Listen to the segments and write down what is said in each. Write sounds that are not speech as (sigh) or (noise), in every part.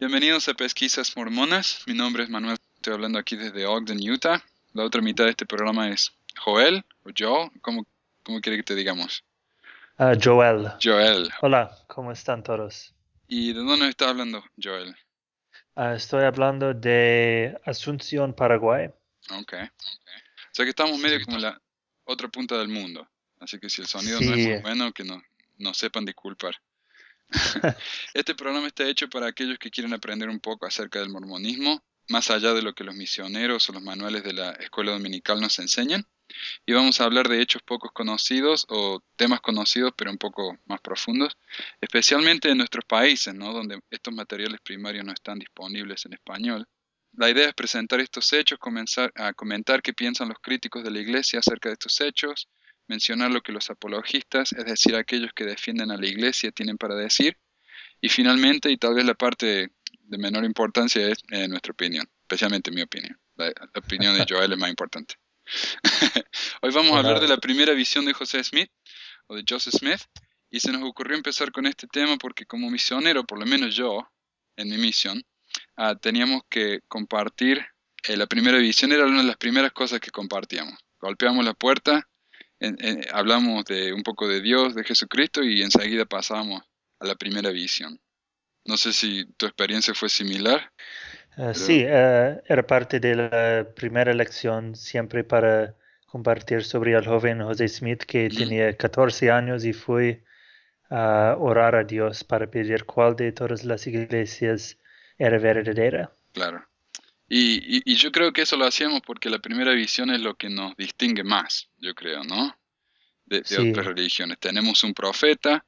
Bienvenidos a Pesquisas Mormonas. Mi nombre es Manuel. Estoy hablando aquí desde Ogden, Utah. La otra mitad de este programa es Joel o Joe. ¿Cómo, cómo quiere que te digamos? Uh, Joel. Joel. Hola, ¿cómo están todos? ¿Y de dónde está hablando Joel? Uh, estoy hablando de Asunción, Paraguay. Ok. okay. O sea que estamos medio como la otra punta del mundo. Así que si el sonido no es muy bueno, que no, no sepan disculpar. (laughs) este programa está hecho para aquellos que quieren aprender un poco acerca del mormonismo, más allá de lo que los misioneros o los manuales de la escuela dominical nos enseñan. Y vamos a hablar de hechos pocos conocidos o temas conocidos pero un poco más profundos, especialmente en nuestros países, ¿no? donde estos materiales primarios no están disponibles en español. La idea es presentar estos hechos, comenzar a comentar qué piensan los críticos de la iglesia acerca de estos hechos, mencionar lo que los apologistas, es decir, aquellos que defienden a la iglesia, tienen para decir, y finalmente, y tal vez la parte de menor importancia, es eh, nuestra opinión, especialmente mi opinión. La, opinión de Joel es más importante. (laughs) Hoy vamos a hablar de la primera visión de José Smith, o de Joseph Smith, y se nos ocurrió empezar con este tema porque como misionero, por lo menos yo, en mi misión, ah, teníamos que compartir, eh, la primera visión era una de las primeras cosas que compartíamos. Golpeamos la puerta hablamos de un poco de Dios, de Jesucristo y enseguida pasamos a la primera visión. No sé si tu experiencia fue similar. Eh, sí, eh, era parte de la primera lección siempre para compartir sobre el joven José Smith que tenía 14 años y fue a orar a Dios para pedir cuál de todas las iglesias era verdadera. Claro. Y, yo creo que eso lo hacíamos porque la primera visión es lo que nos distingue más, yo creo, ¿no? De, otras religiones. Tenemos un profeta,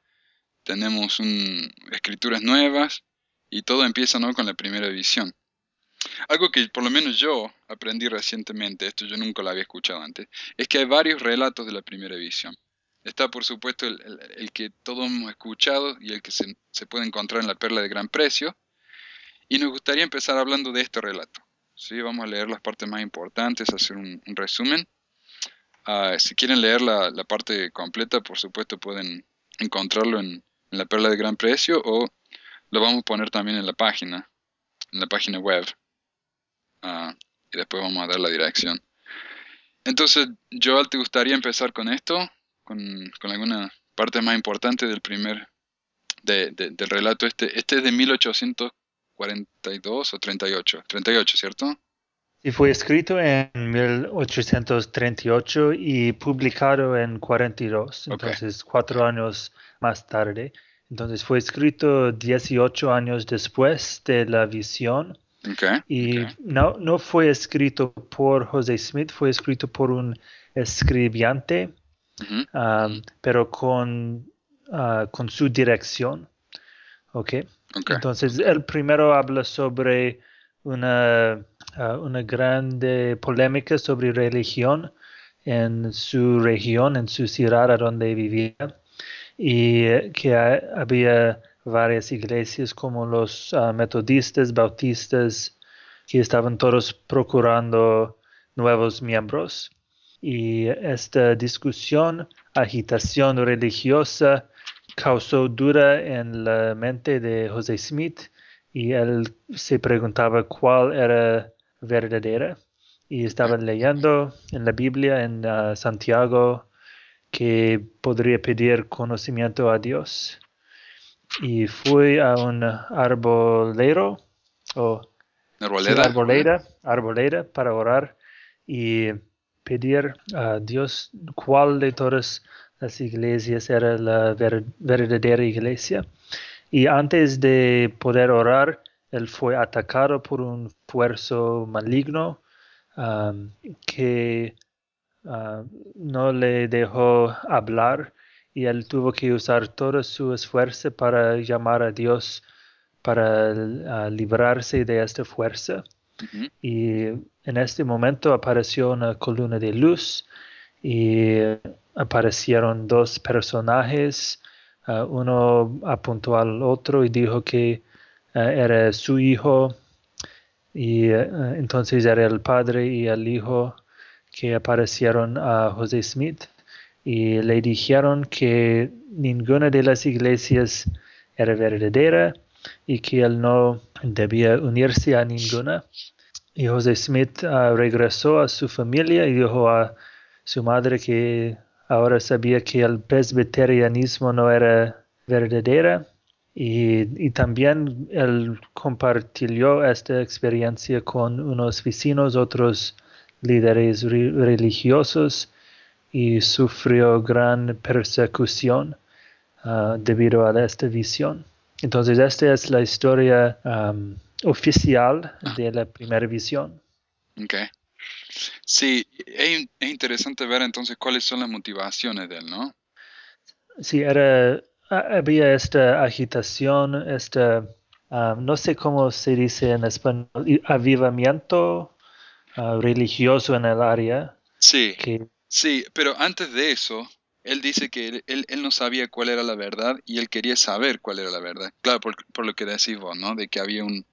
tenemos un, escrituras nuevas y todo empieza ¿no? con la primera visión. Algo que por lo menos yo aprendí recientemente, esto yo nunca lo había escuchado antes, es que hay varios relatos de la primera visión. Está por supuesto el, que todos hemos escuchado y el que se, se puede encontrar en la perla de gran precio. Y nos gustaría empezar hablando de este relato. ¿Sí? Vamos a leer las partes más importantes, hacer un, resumen. Ah, si quieren leer la, parte completa, por supuesto pueden encontrarlo en, la perla de gran precio o lo vamos a poner también en la página, en la página web. Ah, y después vamos a dar la dirección. Entonces, Joel, ¿te gustaría empezar con esto? Con, con alguna parte más importante del primer, del relato este. Este es de 1800 42 o 38. 38, ¿cierto? Sí, fue escrito en 1838 y publicado en 42, entonces cuatro años más tarde. Entonces fue escrito 18 años después de la visión. Okay, y No, no fue escrito por José Smith, fue escrito por un escribiente, um, pero con, uh, con su dirección. Okay. Entonces, el primero habla sobre una, uh, una grande polémica sobre religión en su región, en su ciudad donde vivía, y eh, que había varias iglesias como los uh, metodistas, bautistas, que estaban todos procurando nuevos miembros. Y esta discusión, agitación religiosa, causó duda en la mente de José Smith y él se preguntaba cuál era verdadera y estaba leyendo en la Biblia en uh, Santiago que podría pedir conocimiento a Dios. Y fue a un arbolero o arbolera, arbolera para orar y pedir a Dios cuál de todas las iglesias era la verdadera iglesia. Y antes de poder orar, él fue atacado por un fuerzo maligno um, que uh, no le dejó hablar y él tuvo que usar todo su esfuerzo para llamar a Dios para uh, librarse de esta fuerza. Y en este momento apareció una columna de luz y aparecieron dos personajes, uh, uno apuntó al otro y dijo que uh, era su hijo y uh, entonces era el padre y el hijo que aparecieron a José Smith y le dijeron que ninguna de las iglesias era verdadera y que él no debía unirse a ninguna. Y José Smith ah, regresó a su familia y dijo a su madre que ahora sabía que el presbiterianismo no era verdadera y, también él compartió esta experiencia con unos vecinos, otros líderes religiosos y sufrió gran persecución ah, debido a esta visión. Entonces, esta es la historia oficial de la primera visión. Okay. Sí, es, interesante ver entonces cuáles son las motivaciones de él, ¿no? Sí, era, había esta agitación, esta, no sé cómo se dice en español, avivamiento ah, religioso en el área. Sí, sí, pero antes de eso, él dice que él, él, no sabía cuál era la verdad y él quería saber cuál era la verdad. Claro, por, por lo que decís vos, ¿no? De que había un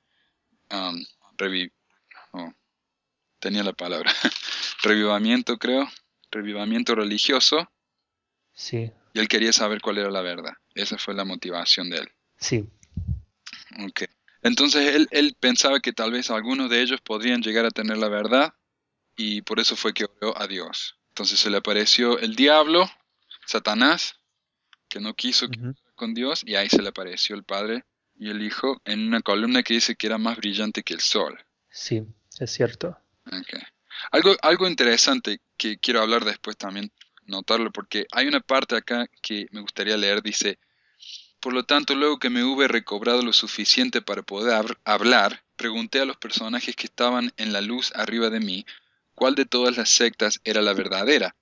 um, tenía la palabra, (laughs) revivamiento creo, revivamiento religioso. Sí. Y él quería saber cuál era la verdad. Esa fue la motivación de él. Sí. Ok. Entonces él, él pensaba que tal vez algunos de ellos podrían llegar a tener la verdad y por eso fue que oró a Dios. Entonces se le apareció el diablo, Satanás, que no quiso con Dios y ahí se le apareció el Padre y el Hijo en una columna que dice que era más brillante que el sol. Sí, es cierto. Algo, algo interesante que quiero hablar después también, notarlo, porque hay una parte acá que me gustaría leer, dice, por lo tanto, luego que me hube recobrado lo suficiente para poder hablar, pregunté a los personajes que estaban en la luz arriba de mí, cuál de todas las sectas era la verdadera,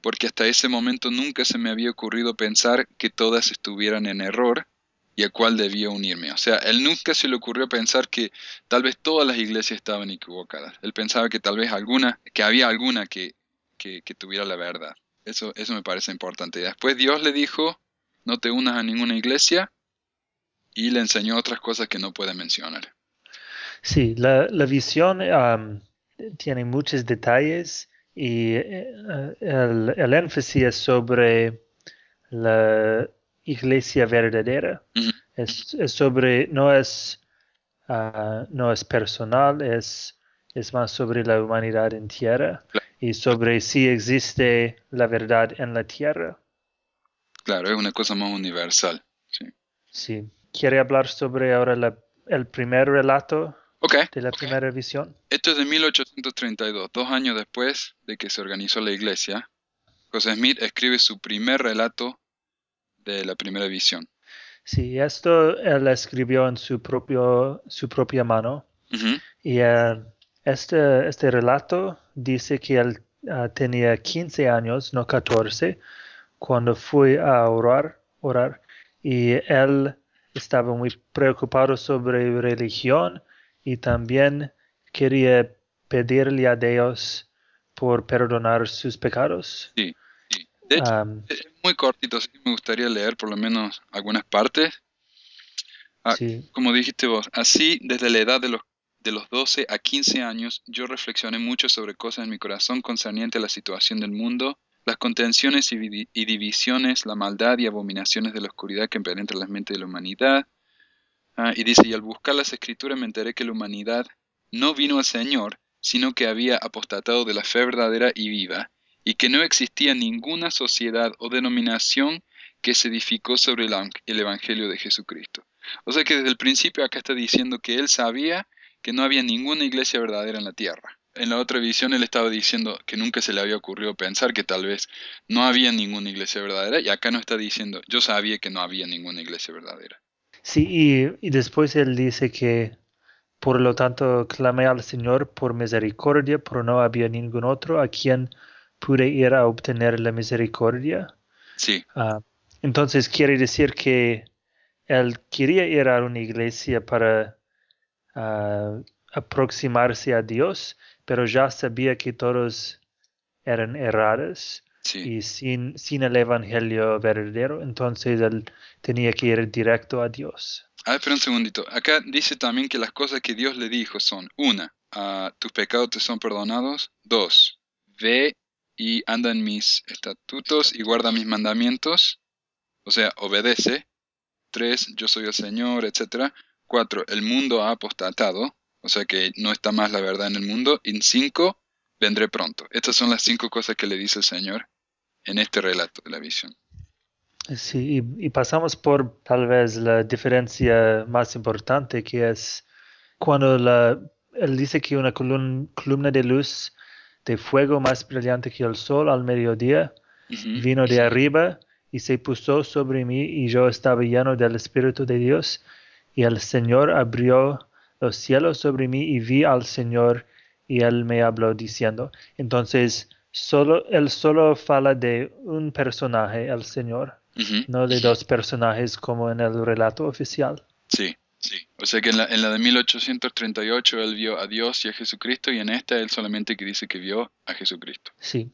porque hasta ese momento nunca se me había ocurrido pensar que todas estuvieran en error y a cuál debía unirme. O sea, él nunca se le ocurrió pensar que tal vez todas las iglesias estaban equivocadas. Él pensaba que tal vez alguna, que había alguna que, que, tuviera la verdad. Eso, eso me parece importante. Después Dios le dijo, no te unas a ninguna iglesia y le enseñó otras cosas que no puede mencionar. Sí, la, visión tiene muchos detalles y eh, el, el énfasis es sobre la iglesia verdadera. es, sobre, no es, ah, no es personal, es, es más sobre la humanidad en tierra y sobre si existe la verdad en la tierra. Claro, es una cosa más universal. Sí. ¿Quiere hablar sobre ahora el primer relato de la primera visión? Esto es de 1832, dos años después de que se organizó la iglesia. José Smith escribe su primer relato de la primera visión. Sí, esto él escribió en su, propio, su propia mano. Y eh, este, este relato dice que él ah, tenía 15 años, no 14, cuando fue a orar, orar. Y él estaba muy preocupado sobre religión y también quería pedirle a Dios por perdonar sus pecados. Sí. De hecho, es muy cortito, así me gustaría leer por lo menos algunas partes. Ah, como dijiste vos, así desde la edad de los, de los 12 a 15 años yo reflexioné mucho sobre cosas en mi corazón concerniente a la situación del mundo, las contenciones y, y divisiones, la maldad y abominaciones de la oscuridad que penetra las mentes de la humanidad. Ah, y dice, y al buscar las escrituras me enteré que la humanidad no vino al Señor, sino que había apostatado de la fe verdadera y viva, y que no existía ninguna sociedad o denominación que se edificó sobre el Evangelio de Jesucristo. O sea que desde el principio acá está diciendo que él sabía que no había ninguna iglesia verdadera en la tierra. En la otra visión él estaba diciendo que nunca se le había ocurrido pensar que tal vez no había ninguna iglesia verdadera y acá no está diciendo yo sabía que no había ninguna iglesia verdadera. Sí, y, después él dice que por lo tanto clamé al Señor por misericordia, pero no había ningún otro a quien pude ir a obtener la misericordia. Sí. Ah, entonces quiere decir que él quería ir a una iglesia para ah, aproximarse a Dios, pero ya sabía que todos eran errados y sin, sin el evangelio verdadero, entonces él tenía que ir directo a Dios. Ah, espera un segundito. Acá dice también que las cosas que Dios le dijo son, una, ah, tus pecados te son perdonados, dos, ve y anda en mis estatutos y guarda mis mandamientos, o sea, obedece. Tres, yo soy el Señor, etc. 4, el mundo ha apostatado, o sea que no está más la verdad en el mundo. Y en 5, vendré pronto. Estas son las cinco cosas que le dice el Señor en este relato de la visión. Sí, y, pasamos por tal vez la diferencia más importante que es cuando la, él dice que una columna de luz de fuego más brillante que el sol al mediodía vino de arriba y se puso sobre mí y yo estaba lleno del Espíritu de Dios. Y el Señor abrió los cielos sobre mí y vi al Señor y él me habló diciendo, entonces solo, él solo fala de un personaje, el Señor, no de dos personajes como en el relato oficial. Sí, sí. O sea que en la, en la de 1838 él vio a Dios y a Jesucristo y en esta él solamente que dice que vio a Jesucristo. Sí.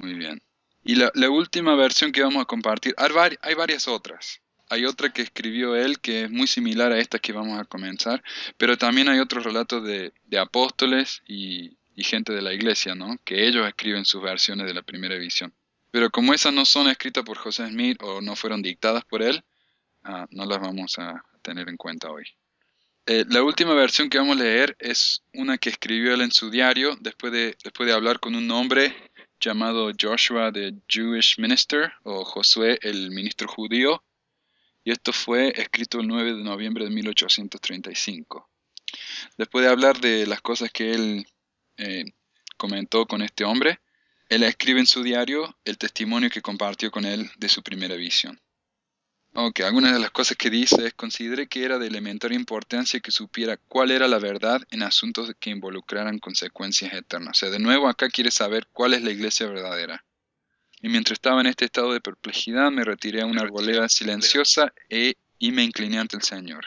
Muy bien. Y la, la última versión que vamos a compartir, hay varias otras, hay otra que escribió él que es muy similar a esta que vamos a comenzar, pero también hay otros relatos de, apóstoles y, gente de la iglesia, ¿no? Que ellos escriben sus versiones de la primera visión. Pero como esas no son escritas por José Smith o no fueron dictadas por él, ah, no las vamos a tener en cuenta hoy. Eh, la última versión que vamos a leer es una que escribió él en su diario después de, después de hablar con un hombre llamado Joshua the Jewish Minister o Josué el ministro judío y esto fue escrito el 9 de noviembre de 1835. Después de hablar de las cosas que él eh, comentó con este hombre, él escribe en su diario el testimonio que compartió con él de su primera visión. Ok, algunas de las cosas que dice es consideré que era de elemental importancia que supiera cuál era la verdad en asuntos que involucraran consecuencias eternas. O sea, de nuevo acá quiere saber cuál es la iglesia verdadera. Y mientras estaba en este estado de perplejidad, me retiré a una arboleda silenciosa e, y me incliné ante el Señor.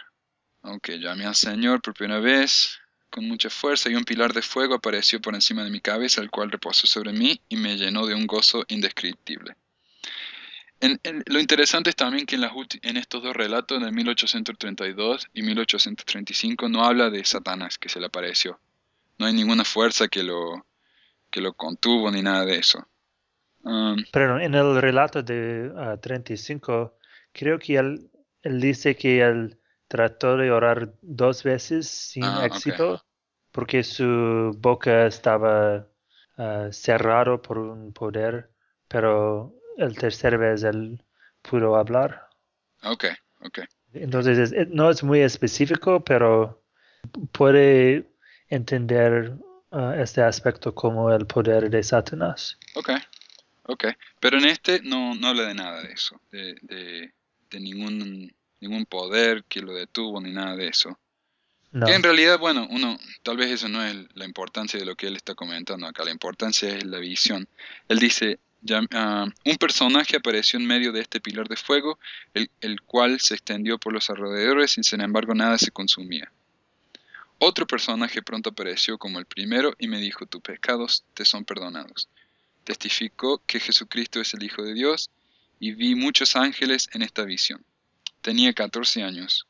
Aunque llamé al Señor por primera vez con mucha fuerza y un pilar de fuego apareció por encima de mi cabeza, el cual reposó sobre mí y me llenó de un gozo indescriptible. Lo interesante es también que en, en estos dos relatos, en el 1832 y 1835, no habla de Satanás que se le apareció. No hay ninguna fuerza que lo, que lo contuvo ni nada de eso. Um, Pero en el relato de 35, ah, creo que él, él, dice que él trató de orar dos veces sin ah, éxito porque su boca estaba uh, cerrado por un poder, pero el tercer vez él pudo hablar. Ok, ok. Entonces no es muy específico, pero puede entender este aspecto como el poder de Satanás. Ok, Ok, pero en este no, no habla de nada de eso, de, de, ningún, ningún poder que lo detuvo ni nada de eso. Que en realidad, bueno, uno, tal vez eso no es la importancia de lo que él está comentando acá, la importancia es la visión. Él dice, ah, un personaje apareció en medio de este pilar de fuego, el, cual se extendió por los alrededores y sin embargo nada se consumía. Otro personaje pronto apareció como el primero y me dijo, tus pecados te son perdonados testificó que Jesucristo es el Hijo de Dios y vi muchos ángeles en esta visión. Tenía 14 años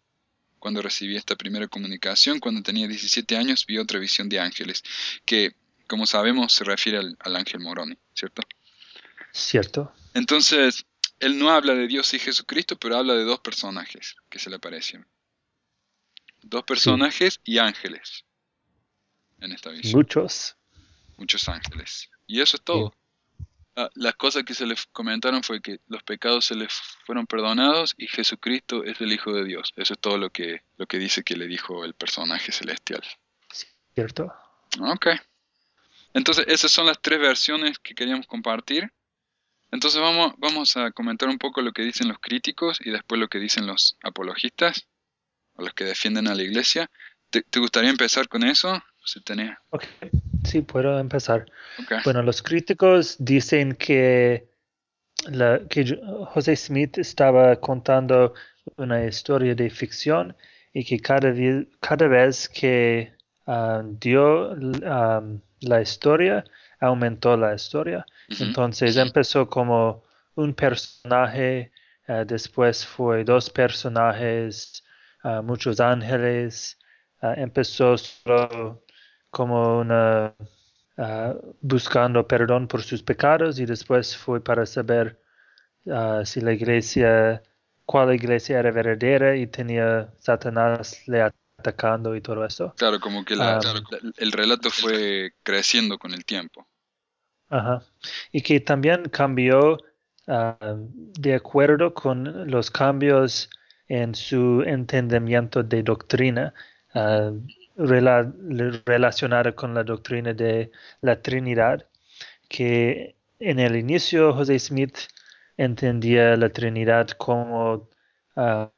cuando recibí esta primera comunicación. Cuando tenía 17 años vi otra visión de ángeles, que como sabemos se refiere al, ángel Moroni, ¿cierto? Cierto. Entonces, él no habla de Dios y Jesucristo, pero habla de dos personajes que se le aparecen. Dos personajes y ángeles en esta visión. Muchos. Muchos ángeles. Y eso es todo. Ah, las cosas que se les comentaron fue que los pecados se les fueron perdonados y Jesucristo es el Hijo de Dios. Eso es todo lo que, lo que dice que le dijo el personaje celestial. ¿Cierto? Ok. Entonces, esas son las tres versiones que queríamos compartir. Entonces vamos, vamos a comentar un poco lo que dicen los críticos y después lo que dicen los apologistas, o los que defienden a la iglesia. ¿Te, gustaría empezar con eso? Si tenés... Sí, puedo empezar. Bueno, los críticos dicen que, la, que José Smith estaba contando una historia de ficción y que cada, cada vez que ah, dio la historia, aumentó la historia. Entonces empezó como un personaje, ah, después fue dos personajes, ah, muchos ángeles, empezó solo como una buscando perdón por sus pecados y después fue para saber si la iglesia cuál iglesia era verdadera y tenía Satanás le atacando y todo eso. Claro, como que la, el relato fue creciendo con el tiempo. Ajá. Y que también cambió ah, de acuerdo con los cambios en su entendimiento de doctrina uh, relacionada con la doctrina de la Trinidad, que en el inicio José Smith entendía la Trinidad como ah,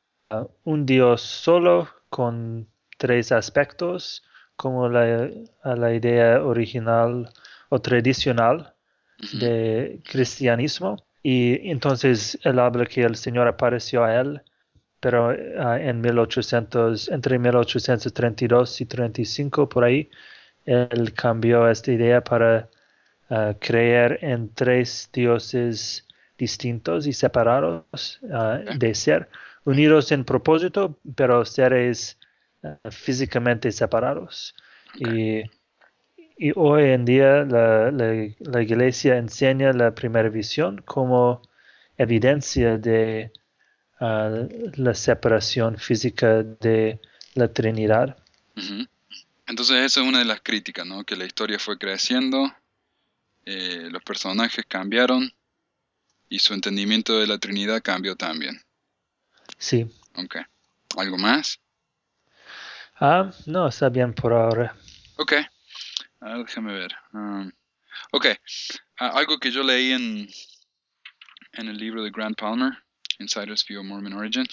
un Dios solo con tres aspectos, como la, la idea original o tradicional de cristianismo. Y entonces él habla que el Señor apareció a él, pero ah, en 1800, entre 1832 y 35 por ahí, él cambió esta idea para uh, creer en tres dioses distintos y separados ah, de ser, unidos en propósito, pero seres físicamente separados. Y y hoy en día la, la, iglesia enseña la primera visión como evidencia de ah, la separación física de la Trinidad. Entonces esa es una de las críticas, ¿no? Que la historia fue creciendo, eh, los personajes cambiaron y su entendimiento de la Trinidad cambió también. Sí. Ok. ¿Algo más? Ah, no, está bien por ahora. Ok. A déjame ver. Um, ok, ah, algo que yo leí en, en el libro de Grant Palmer, Insider's View of Mormon Origin,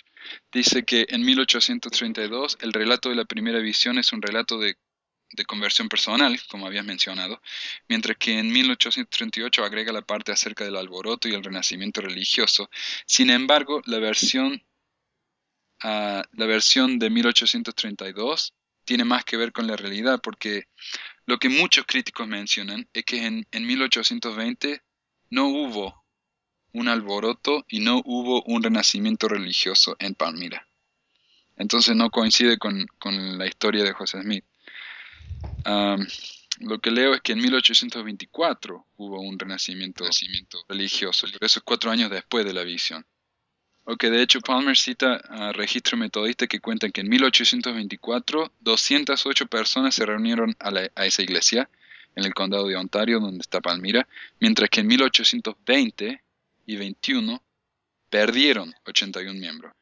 dice que en 1832 el relato de la primera visión es un relato de, de conversión personal, como habías mencionado, mientras que en 1838 agrega la parte acerca del alboroto y el renacimiento religioso. Sin embargo, la versión, uh, la versión de 1832 tiene más que ver con la realidad, porque lo que muchos críticos mencionan es que en, 1820 no hubo un alboroto y no hubo un renacimiento religioso en Palmira. Entonces no coincide con, la historia de José Smith. lo que leo es que en 1824 hubo un renacimiento, religioso, eso es cuatro años después de la visión. Ok, de hecho Palmer cita a registro metodista que cuentan que en 1824 208 personas se reunieron a, esa iglesia en el condado de Ontario, donde está Palmira, mientras que en 1820 y 21 perdieron 81 miembros.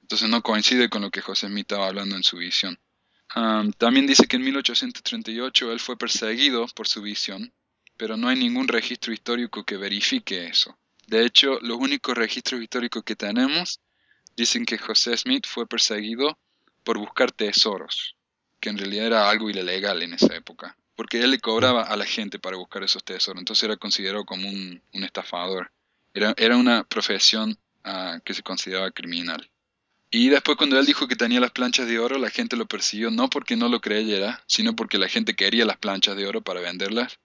Entonces no coincide con lo que José Smith estaba hablando en su visión. también dice que en 1838 él fue perseguido por su visión, pero no hay ningún registro histórico que verifique eso. De hecho, los únicos registros históricos que tenemos dicen que José Smith fue perseguido por buscar tesoros, que en realidad era algo ilegal en esa época, porque él le cobraba a la gente para buscar esos tesoros, entonces era considerado como un, estafador. Era, una profesión ah, que se consideraba criminal. Y después cuando él dijo que tenía las planchas de oro, la gente lo persiguió no porque no lo creyera, sino porque la gente quería las planchas de oro para venderlas.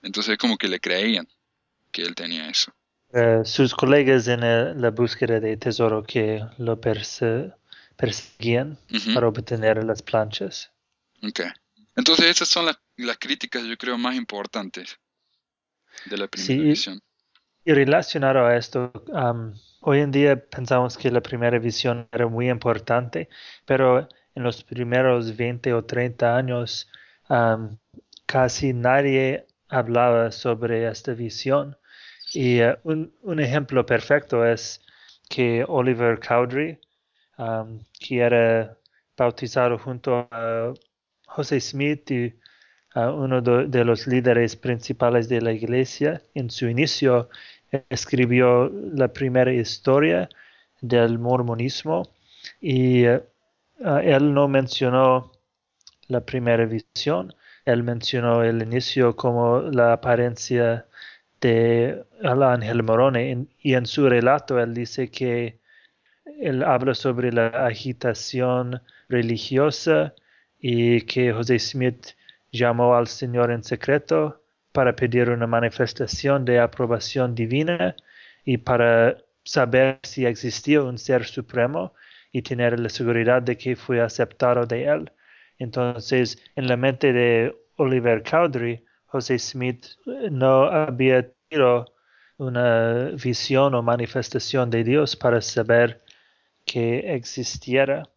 Entonces es como que le creían que él tenía eso. Eh, sus colegas en la búsqueda de tesoro que lo perseguían para obtener las planchas. Ok. Entonces esas son las, críticas, yo creo, más importantes de la primera visión. Y relacionado a esto, hoy en día pensamos que la primera visión era muy importante, pero en los primeros 20 o 30 años casi nadie hablaba sobre esta visión. Y eh, un, un, ejemplo perfecto es que Oliver Cowdery, um, que era bautizado junto a José Smith y uno de, los líderes principales de la iglesia, en su inicio escribió la primera historia del mormonismo y uh, él no mencionó la primera visión, él mencionó el inicio como la apariencia de Ángel Morone y en su relato él dice que él habla sobre la agitación religiosa y que José Smith llamó al Señor en secreto para pedir una manifestación de aprobación divina y para saber si existía un ser supremo y tener la seguridad de que fue aceptado de él. Entonces, en la mente de Oliver Cowdery, José Smith no había tenido una visión o manifestación de Dios para saber que existiera.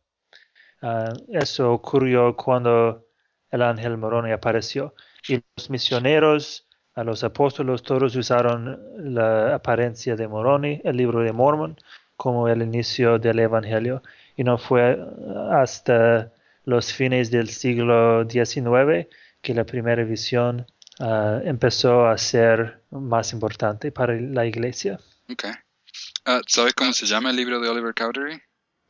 Ah, eso ocurrió cuando el ángel Moroni apareció y los misioneros, a los apóstoles, todos usaron la apariencia de Moroni, el libro de Mormon, como el inicio del Evangelio. Y no fue hasta los fines del siglo XIX que la primera visión ah, empezó a ser más importante para la iglesia. Okay. ¿Sabes cómo se llama el libro de Oliver Cowdery?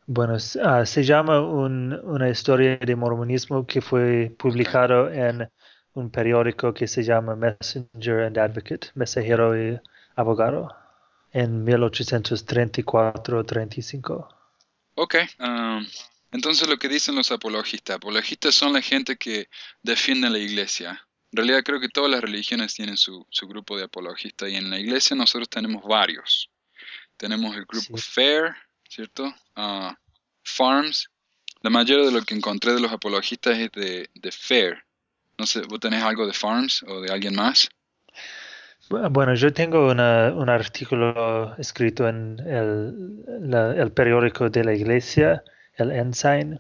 Bueno, ah, se llama una historia de mormonismo que fue publicado en un periódico que se llama Messenger and Advocate, mensajero y abogado, en 1834-35. Ok, um, entonces lo que dicen los apologistas, apologistas son la gente que defiende la iglesia. En realidad creo que todas las religiones tienen su, grupo de apologistas y en la iglesia nosotros tenemos varios. Tenemos el grupo FAIR, ¿cierto? Uh, farms. La mayoría de lo que encontré de los apologistas es de, de FAIR. No sé, ¿vos tenés algo de Farms o de alguien más? Bueno, yo tengo un artículo escrito en el, periódico de la iglesia, el Ensign,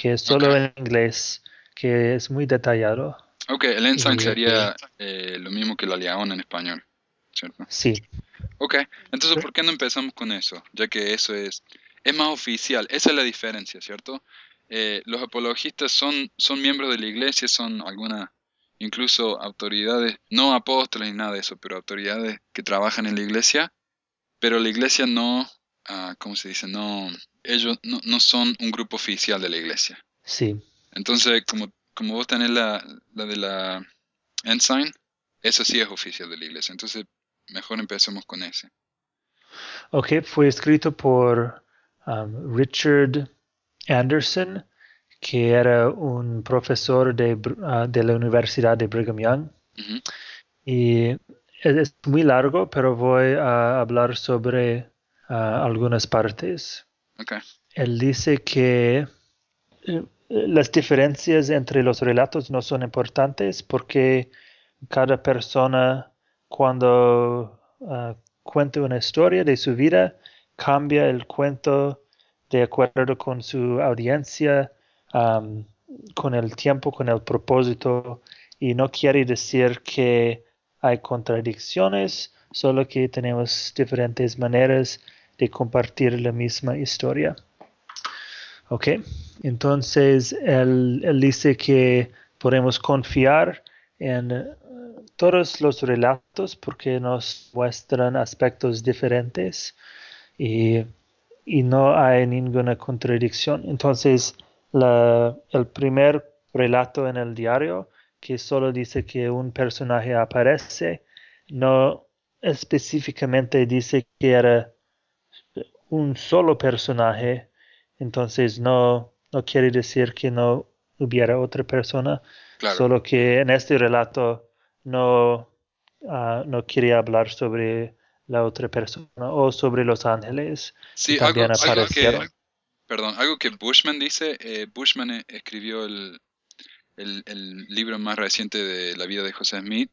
que es solo en inglés, que es muy detallado. Ok, el Ensign sería eh, lo mismo que la León en español, ¿cierto? Sí. Ok, entonces ¿por qué no empezamos con eso? Ya que eso es, es más oficial, esa es la diferencia, ¿cierto? Eh, los apologistas son, son miembros de la iglesia, son algunas, incluso autoridades, no apóstoles ni nada de eso, pero autoridades que trabajan en la iglesia, pero la iglesia no, uh, ¿cómo se dice? No, ellos no, son un grupo oficial de la iglesia. Sí. Entonces, como, como vos tenés la, la de la Ensign, eso sí es oficial de la iglesia. Entonces, mejor empecemos con ese. Ok, fue escrito por um, Richard Anderson, que era un profesor de, ah, de la Universidad de Brigham Young. Y es muy largo, pero voy a hablar sobre ah, algunas partes. Él dice que eh, las diferencias entre los relatos no son importantes porque cada persona cuando uh, cuenta una historia de su vida cambia el cuento de acuerdo con su audiencia, con el tiempo, con el propósito, y no quiere decir que hay contradicciones, solo que tenemos diferentes maneras de compartir la misma historia. Ok, entonces él, dice que podemos confiar en uh, todos los relatos porque nos muestran aspectos diferentes y y no hay ninguna contradicción. Entonces, el primer relato en el diario, que solo dice que un personaje aparece, no específicamente dice que era un solo personaje, entonces no, no quiere decir que no hubiera otra persona, solo que en este relato no, uh, no quería hablar sobre la otra persona o sobre los ángeles. Sí, algo, que, perdón, algo que Bushman dice, eh, Bushman e, escribió el, el, libro más reciente de la vida de José Smith,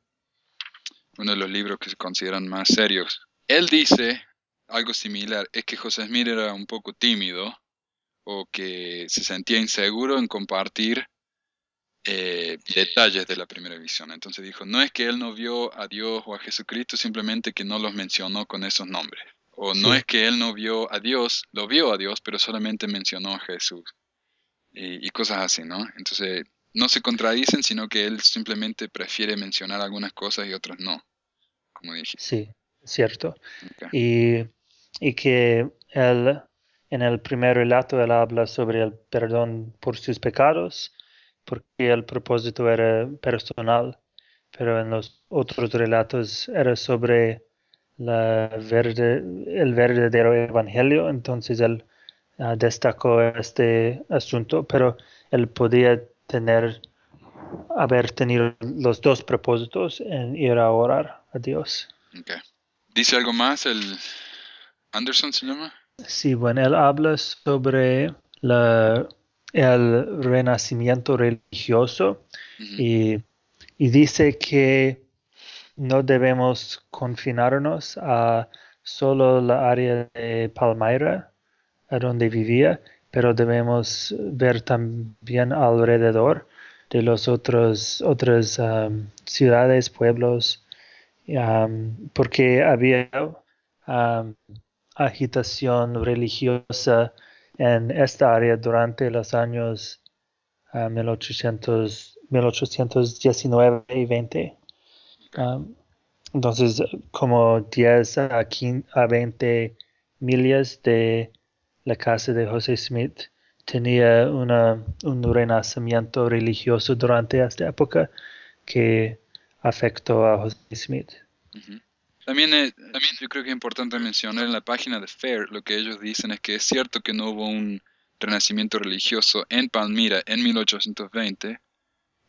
uno de los libros que se consideran más serios. Él dice algo similar, es que José Smith era un poco tímido o que se sentía inseguro en compartir eh, detalles de la primera visión. Entonces dijo, no es que él no vio a Dios o a Jesucristo, simplemente que no los mencionó con esos nombres. O no es que él no vio a Dios, lo vio a Dios, pero solamente mencionó a Jesús. Y, cosas así, ¿no? Entonces, no se contradicen, sino que él simplemente prefiere mencionar algunas cosas y otras no, como dije. Sí, cierto. Y, y que él, en el primer relato, él habla sobre el perdón por sus pecados porque el propósito era personal, pero en los otros relatos era sobre la verde, el verdadero evangelio, entonces él ah, destacó este asunto, pero él podía tener, haber tenido los dos propósitos en ir a orar a Dios. ¿Dice algo más el Anderson se llama? Sí, bueno, él habla sobre la el renacimiento religioso y, dice que no debemos confinarnos a solo la área de Palmyra, a donde vivía, pero debemos ver también alrededor de los otros otras ciudades, pueblos, porque había agitación religiosa en esta área durante los años 1800, 1819 y 20. entonces, como 10 a, 15, a 20 millas de la casa de José Smith tenía un renacimiento religioso durante esta época que afectó a José Smith. También, también yo creo que es importante mencionar en la página de FAIR lo que ellos dicen es que es cierto que no hubo un renacimiento religioso en Palmira en 1820,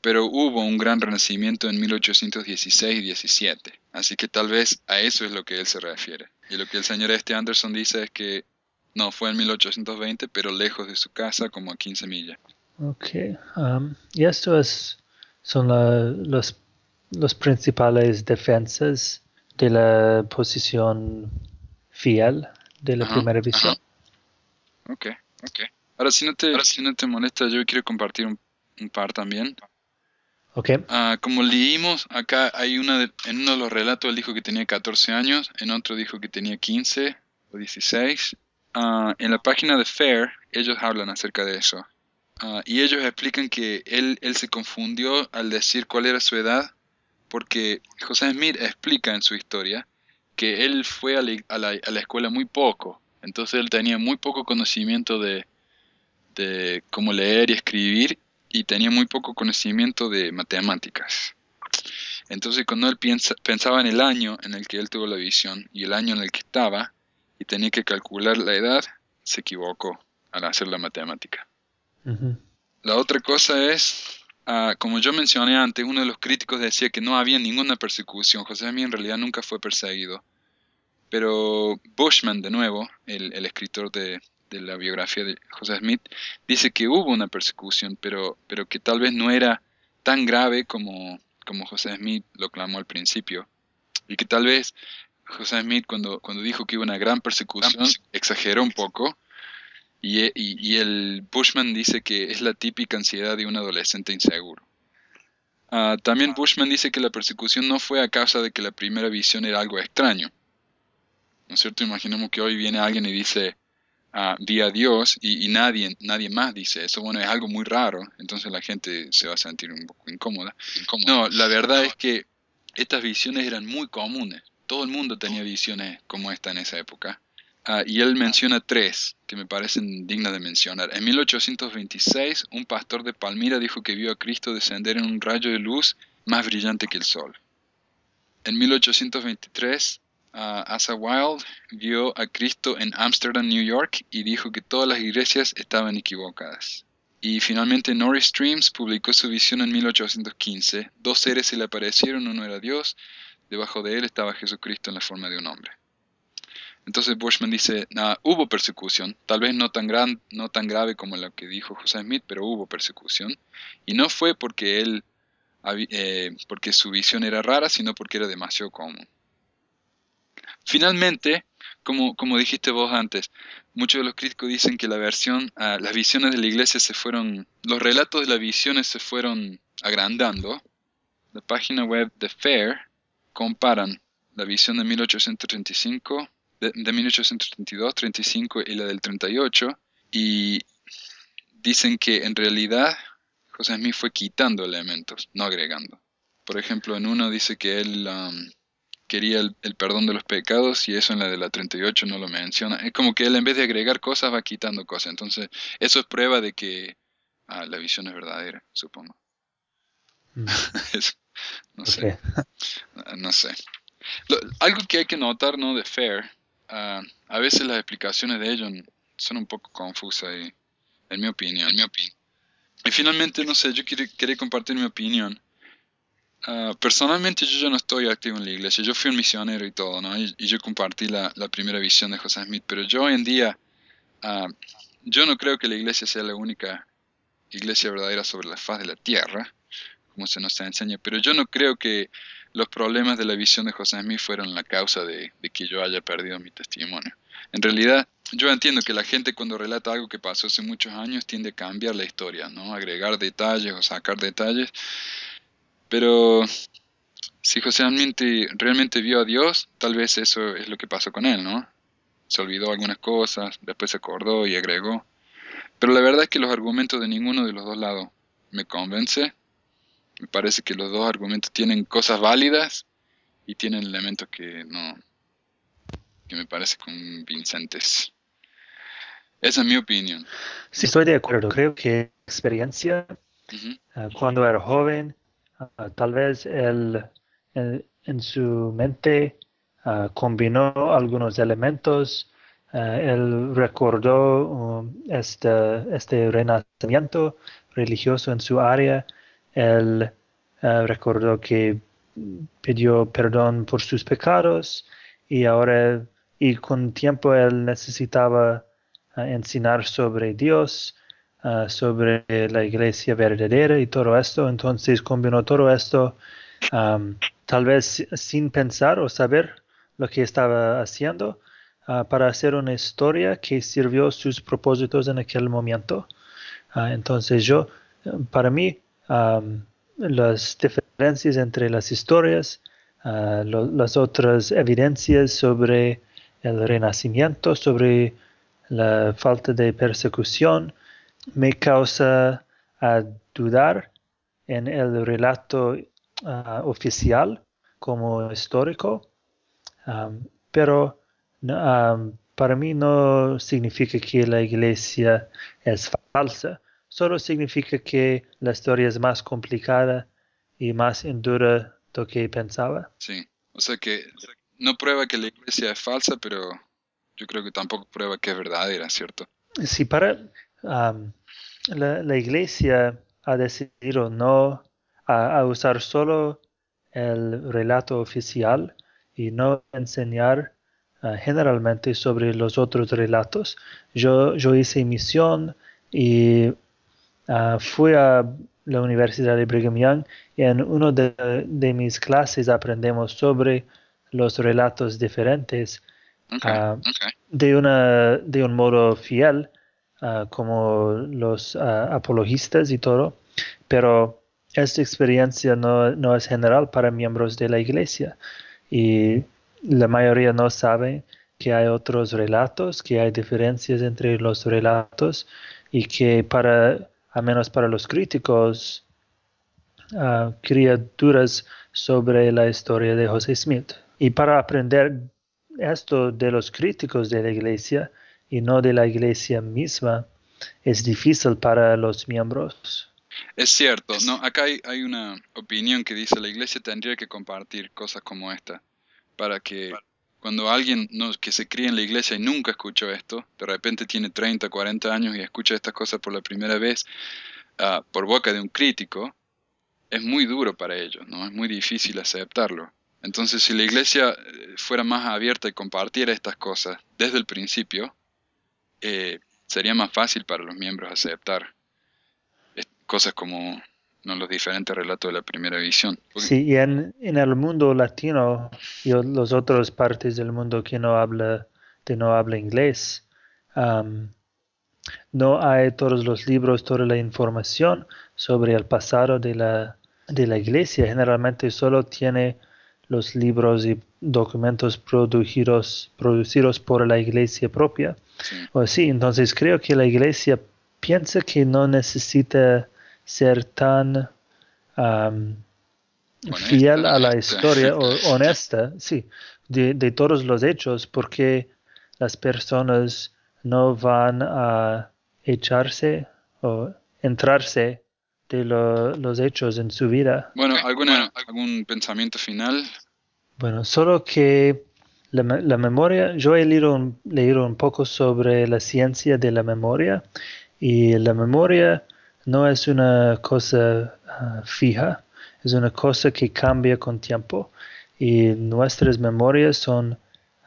pero hubo un gran renacimiento en 1816 y 17. Así que tal vez a eso es lo que él se refiere. Y lo que el señor este Anderson dice es que no, fue en 1820, pero lejos de su casa, como a 15 millas. Ok. Um, y esto es, son los, los principales defensas de la posición fiel de la primera visión. Ok, ok. Ahora, si no te, si no te molesta, yo quiero compartir un, par también. Ok. Ah, como leímos, acá hay una en uno de los relatos él dijo que tenía 14 años, en otro dijo que tenía 15 o 16. Ah, en la página de FAIR, ellos hablan acerca de eso. Ah, y ellos explican que él, él se confundió al decir cuál era su edad, porque José Smith explica en su historia que él fue a la, a la escuela muy poco, entonces él tenía muy poco conocimiento de, de cómo leer y escribir y tenía muy poco conocimiento de matemáticas. Entonces cuando él piensa, pensaba en el año en el que él tuvo la visión y el año en el que estaba y tenía que calcular la edad, se equivocó al hacer la matemática. La otra cosa es, ah, como yo mencioné antes, uno de los críticos decía que no había ninguna persecución. José Smith en realidad nunca fue perseguido. Pero Bushman, de nuevo, el escritor de, de la biografía de José Smith, dice que hubo una persecución, pero, pero que tal vez no era tan grave como, como José Smith lo clamó al principio. Y que tal vez José Smith cuando, cuando dijo que hubo una gran persecución exageró un poco. Y, y, el Bushman dice que es la típica ansiedad de un adolescente inseguro. Ah, también Bushman dice que la persecución no fue a causa de que la primera visión era algo extraño. ¿No es cierto? Imaginemos que hoy viene alguien y dice, uh, vi a Dios y, nadie, nadie más dice eso. Bueno, es algo muy raro, entonces la gente se va a sentir un poco incómoda. No, la verdad es que estas visiones eran muy comunes. Todo el mundo tenía visiones como esta en esa época. Ah, y él menciona tres que me parecen dignas de mencionar. En 1826, un pastor de Palmira dijo que vio a Cristo descender en un rayo de luz más brillante que el sol. En 1823, Asa Wilde vio a Cristo en Amsterdam, New York, y dijo que todas las iglesias estaban equivocadas. Y finalmente Norris Streams publicó su visión en 1815. Dos seres se le aparecieron, uno era Dios, debajo de él estaba Jesucristo en la forma de un hombre. Entonces Bushman dice, hubo persecución, tal vez no tan, gran, no tan grave como la que dijo José Smith, pero hubo persecución. Y no fue porque él, eh, porque su visión era rara, sino porque era demasiado común. Finalmente, como, como dijiste vos antes, muchos de los críticos dicen que la versión, ah, las visiones de la iglesia se fueron, los relatos de las visiones se fueron agrandando. La página web de FAIR comparan la visión de 1835, de, de 1832, 35 y la del 38 y dicen que en realidad José Smith fue quitando elementos, no agregando. Por ejemplo, en uno dice que él um, quería el, perdón de los pecados y eso en la de la 38 no lo menciona. Es como que él en vez de agregar cosas va quitando cosas. Entonces, eso es prueba de que ah, la visión es verdadera, supongo. Mm. (laughs) no sé. No sé. algo que hay que notar, ¿no? De Fair, ah, a veces las explicaciones de ellos son un poco confusas, en mi opinión. En mi opinión. Y finalmente, no sé, yo quería compartir mi opinión Ah, personalmente yo ya no estoy activo en la iglesia, yo fui un misionero y todo, ¿no? Y, yo compartí la, primera visión de José Smith, pero yo hoy en día, uh, yo no creo que la iglesia sea la única iglesia verdadera sobre la faz de la tierra, como se nos enseña, pero yo no creo que los problemas de la visión de José Smith fueron la causa de, que yo haya perdido mi testimonio. En realidad, yo entiendo que la gente cuando relata algo que pasó hace muchos años tiende a cambiar la historia, ¿no? Agregar detalles o sacar detalles. Pero si José realmente, realmente vio a Dios, tal vez eso es lo que pasó con él, ¿no? Se olvidó algunas cosas, después se acordó y agregó. Pero la verdad es que los argumentos de ninguno de los dos lados me convence. Me parece que los dos argumentos tienen cosas válidas y tienen elementos que no que me parece convincentes. Esa es mi opinión. Sí, estoy de acuerdo. Creo que experiencia, ah, cuando era joven, ah, tal vez él, en su mente ah, combinó algunos elementos, él recordó um, este, este renacimiento religioso en su área, él recordó que pidió perdón por sus pecados y ahora y con tiempo él necesitaba enseñar sobre Dios, sobre la iglesia verdadera y todo esto. Entonces combinó todo esto, tal vez sin pensar o saber lo que estaba haciendo, para hacer una historia que sirvió sus propósitos en aquel momento. entonces yo, para mí, las diferencias entre las historias, las otras evidencias sobre el renacimiento, sobre la falta de persecución me causa a dudar en el relato ah, oficial como histórico, pero para mí no significa que la iglesia es falsa, solo significa que la historia es más complicada y más indura de lo que pensaba. Sí, o sea que no prueba que la iglesia es falsa, pero yo creo que tampoco prueba que es verdadera, ¿cierto? Sí, para la, iglesia ha decidido no a, usar solo el relato oficial y no enseñar ah, generalmente sobre los otros relatos. Yo, yo hice misión y uh, fui a la Universidad de Brigham Young y en una de, de mis clases aprendemos sobre los relatos diferentes Ah, de, una, de un modo fiel, ah, como los ah, apologistas y todo, pero esta experiencia no, no, es general para miembros de la iglesia y la mayoría no sabe que hay otros relatos, que hay diferencias entre los relatos y que para, a menos para los críticos, crea dudas sobre la historia de José Smith. Y para aprender esto de los críticos de la iglesia y no de la iglesia misma es difícil para los miembros. Es cierto, no, acá hay, una opinión que dice la iglesia tendría que compartir cosas como esta para que cuando alguien no, que se cría en la iglesia y nunca escuchó esto, de repente tiene 30, 40 años y escucha estas cosas por la primera vez ah, por boca de un crítico, es muy duro para ellos, ¿no? Es muy difícil aceptarlo. Entonces, si la iglesia eh, fuera más abierta y compartiera estas cosas desde el principio, eh, sería más fácil para los miembros aceptar cosas como los diferentes relatos de la primera visión. Sí, y en, el mundo latino y las otras partes del mundo que no habla, que no habla inglés, no hay todos los libros, toda la información sobre el pasado de la, de la iglesia. Generalmente solo tiene los libros y documentos producidos, producidos por la iglesia propia. O sí, entonces creo que la iglesia piensa que no necesita ser tan fiel a la historia o honesta, sí, de, de, todos los hechos, porque las personas no van a echarse o entrarse de los hechos en su vida. Bueno, ¿alguna, ¿algún pensamiento final? Bueno, solo que la, memoria, yo he leído un, leído un poco sobre la ciencia de la memoria y la memoria no es una cosa ah, fija, es una cosa que cambia con tiempo y nuestras memorias son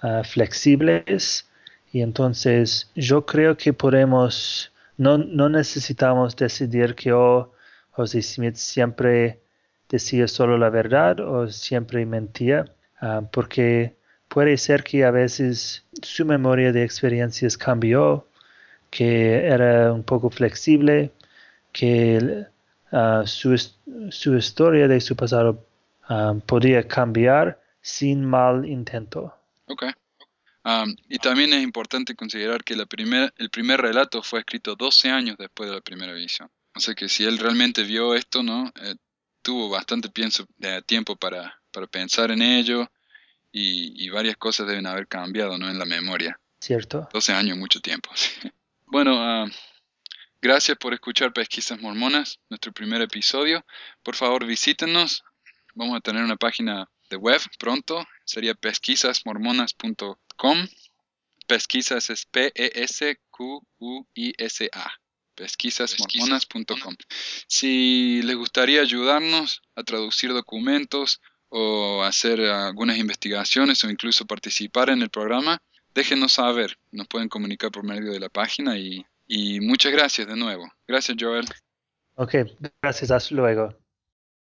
ah, flexibles y entonces yo creo que podemos, no, no necesitamos decidir que oh, José Smith siempre decía solo la verdad o siempre mentía, ah, porque puede ser que a veces su memoria de experiencias cambió, que era un poco flexible, que uh, su, su, historia de su pasado uh, podía cambiar sin mal intento. Ok. Um, y también es importante considerar que la primer, el primer relato fue escrito 12 años después de la primera edición. O sea que si él realmente vio esto, ¿no? Eh, tuvo bastante pienso, de tiempo para, para pensar en ello y, y, varias cosas deben haber cambiado, ¿no? En la memoria. Cierto. 12 años, mucho tiempo. (laughs) bueno, uh, gracias por escuchar Pesquisas Mormonas, nuestro primer episodio. Por favor, visítenos. Vamos a tener una página de web pronto. Sería pesquisasmormonas.com. Pesquisas es P-E-S-Q-U-I-S-A pesquisasmormonas.com. Si les gustaría ayudarnos a traducir documentos o hacer algunas investigaciones o incluso participar en el programa, déjenos saber. Nos pueden comunicar por medio de la página y, y muchas gracias de nuevo. Gracias, Joel. Ok, gracias. Hasta luego.